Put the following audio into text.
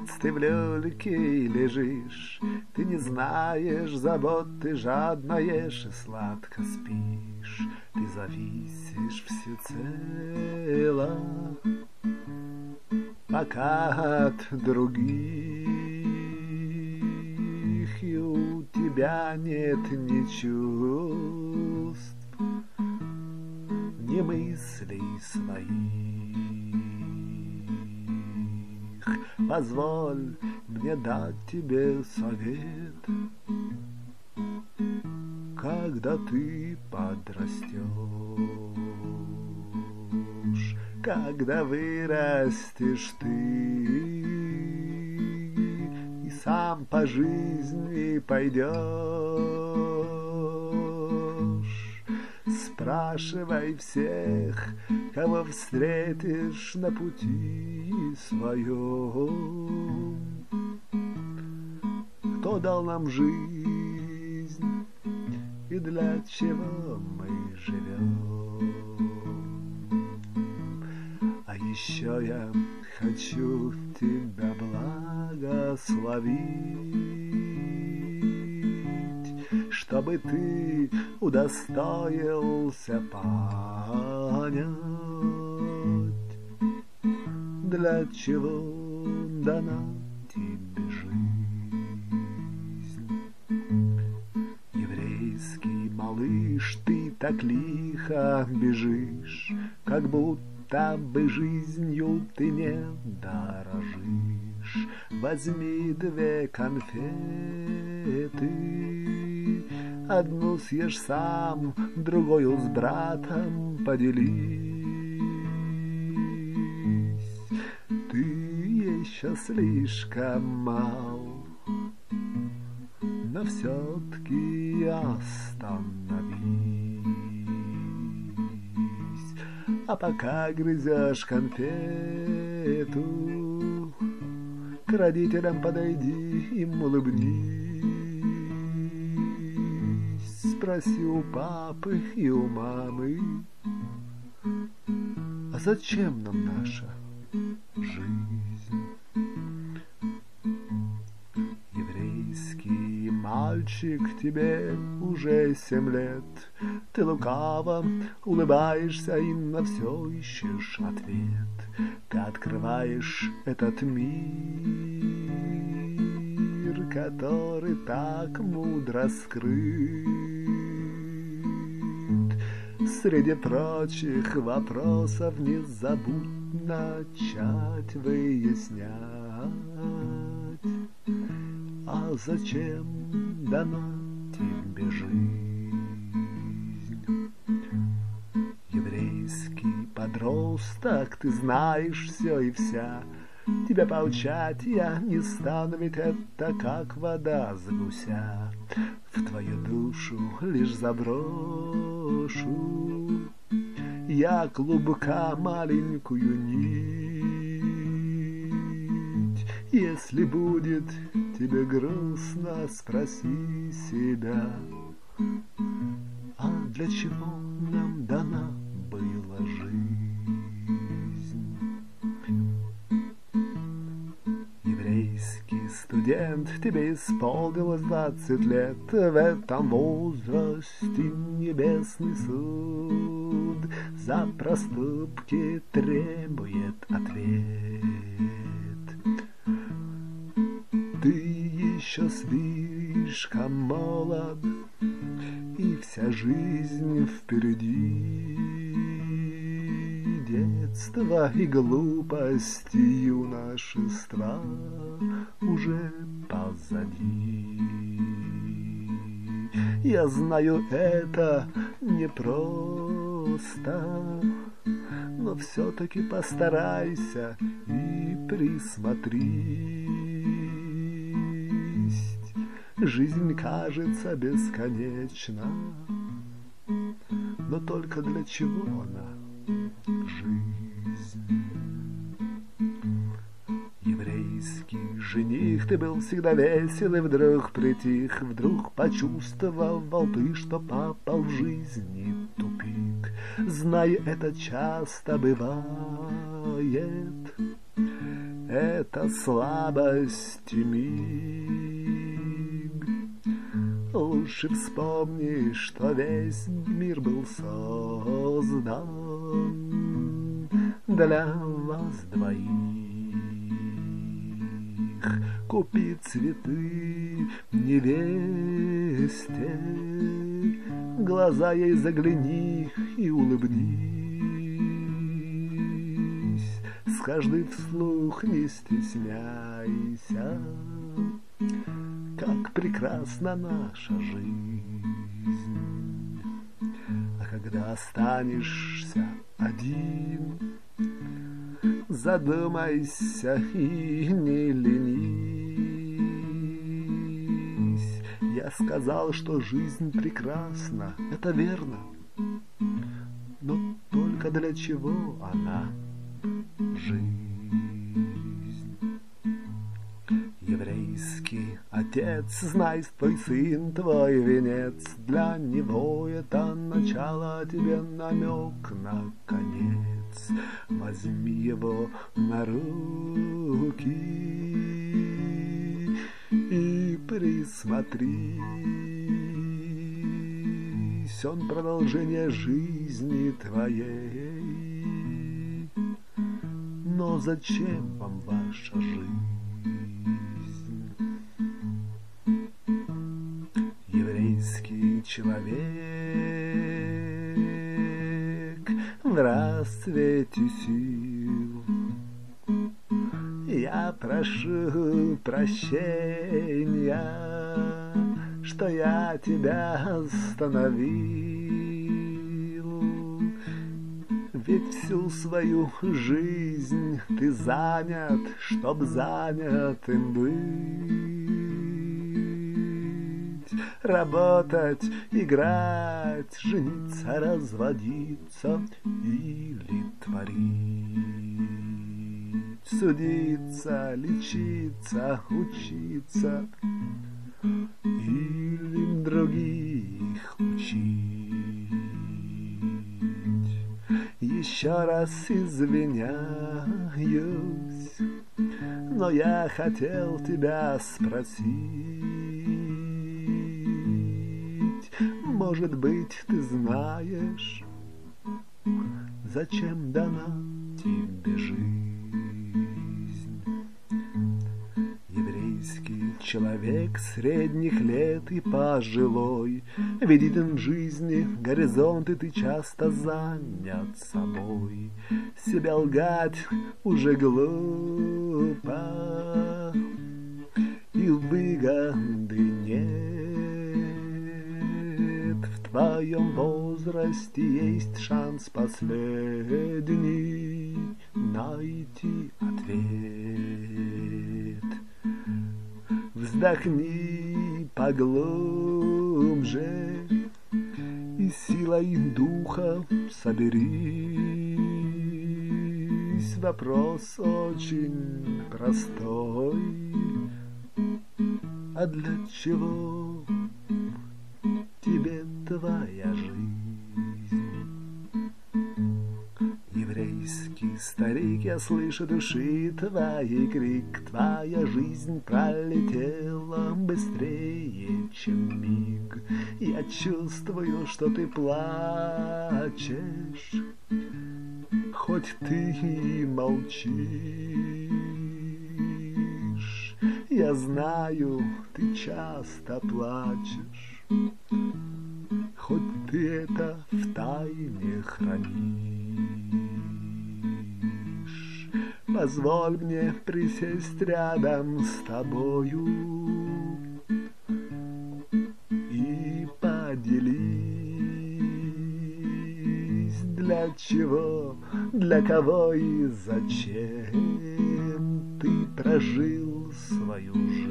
месяц ты в люльке лежишь, Ты не знаешь забот, ты жадно ешь и сладко спишь, Ты зависишь всецело, пока от других и у тебя нет ни чувств, ни мыслей своих. Позволь мне дать тебе совет, Когда ты подрастешь, Когда вырастешь ты И сам по жизни пойдешь. Спрашивай всех, кого встретишь на пути своем. Кто дал нам жизнь и для чего мы живем? А еще я хочу тебя благословить, чтобы ты удостоился понять, для чего дана тебе жизнь. Еврейский малыш, ты так лихо бежишь, как будто бы жизнью ты не дорожишь. Возьми две конфеты, Одну съешь сам, другую с братом поделись. Ты еще слишком мал, но все-таки остановись. А пока грызешь конфету, к родителям подойди, им улыбнись спроси у папы и у мамы, а зачем нам наша жизнь? Еврейский мальчик, тебе уже семь лет, Ты лукаво улыбаешься и на все ищешь ответ. Ты открываешь этот мир, который так мудро скрыт. Среди прочих вопросов не забудь начать выяснять, А зачем дана тебе жизнь? Еврейский подросток, ты знаешь все и вся, Тебя поучать я не стану, ведь это как вода с гуся. В твою душу лишь заброшу Я клубка маленькую нить. Если будет тебе грустно, спроси себя, А для чего студент, тебе исполнилось двадцать лет, В этом возрасте небесный суд За проступки требует ответ. Ты еще слишком молод, И вся жизнь впереди детства и глупости юношества уже позади. Я знаю, это непросто, но все-таки постарайся и присмотрись. Жизнь кажется бесконечна, но только для чего она? Жених, ты был всегда весел и вдруг притих, Вдруг почувствовал ты, что попал в жизни тупик. Знай, это часто бывает, это слабость миг. Лучше вспомни, что весь мир был создан для вас двоих. Купи цветы невесте, глаза ей загляни и улыбнись. С каждой вслух не стесняйся, как прекрасна наша жизнь. А когда останешься один, задумайся и не ленись. Я сказал, что жизнь прекрасна, это верно. Но только для чего она жизнь? Еврейский отец, знай, твой сын, твой венец, Для него это начало, тебе намек на конец. Возьми его на руки и присмотрись, Он продолжение жизни твоей. Но зачем вам ваша жизнь? Еврейский человек в расцвете сил. Я прошу прощения, что я тебя остановил. Ведь всю свою жизнь ты занят, чтоб занятым быть. Работать, играть, жениться, разводиться или творить. Судиться, лечиться, учиться или других учить. Еще раз извиняюсь, но я хотел тебя спросить. Может быть, ты знаешь, зачем дана тебе жизнь? Еврейский человек средних лет и пожилой Видит он в жизни горизонты, ты часто занят собой. Себя лгать уже глупо, и выгоды нет. Твоем возрасте есть шанс последний найти ответ. Вздохни поглубже и силой духа соберись. Вопрос очень простой. А для чего тебе твоя жизнь? Еврейский старик, я слышу души твоей крик, Твоя жизнь пролетела быстрее, чем миг. Я чувствую, что ты плачешь, Хоть ты и молчишь. Я знаю, ты часто плачешь, Хоть ты это в тайне хранишь. Позволь мне присесть рядом с тобою И поделись, для чего, для кого и зачем Ты прожил свою жизнь.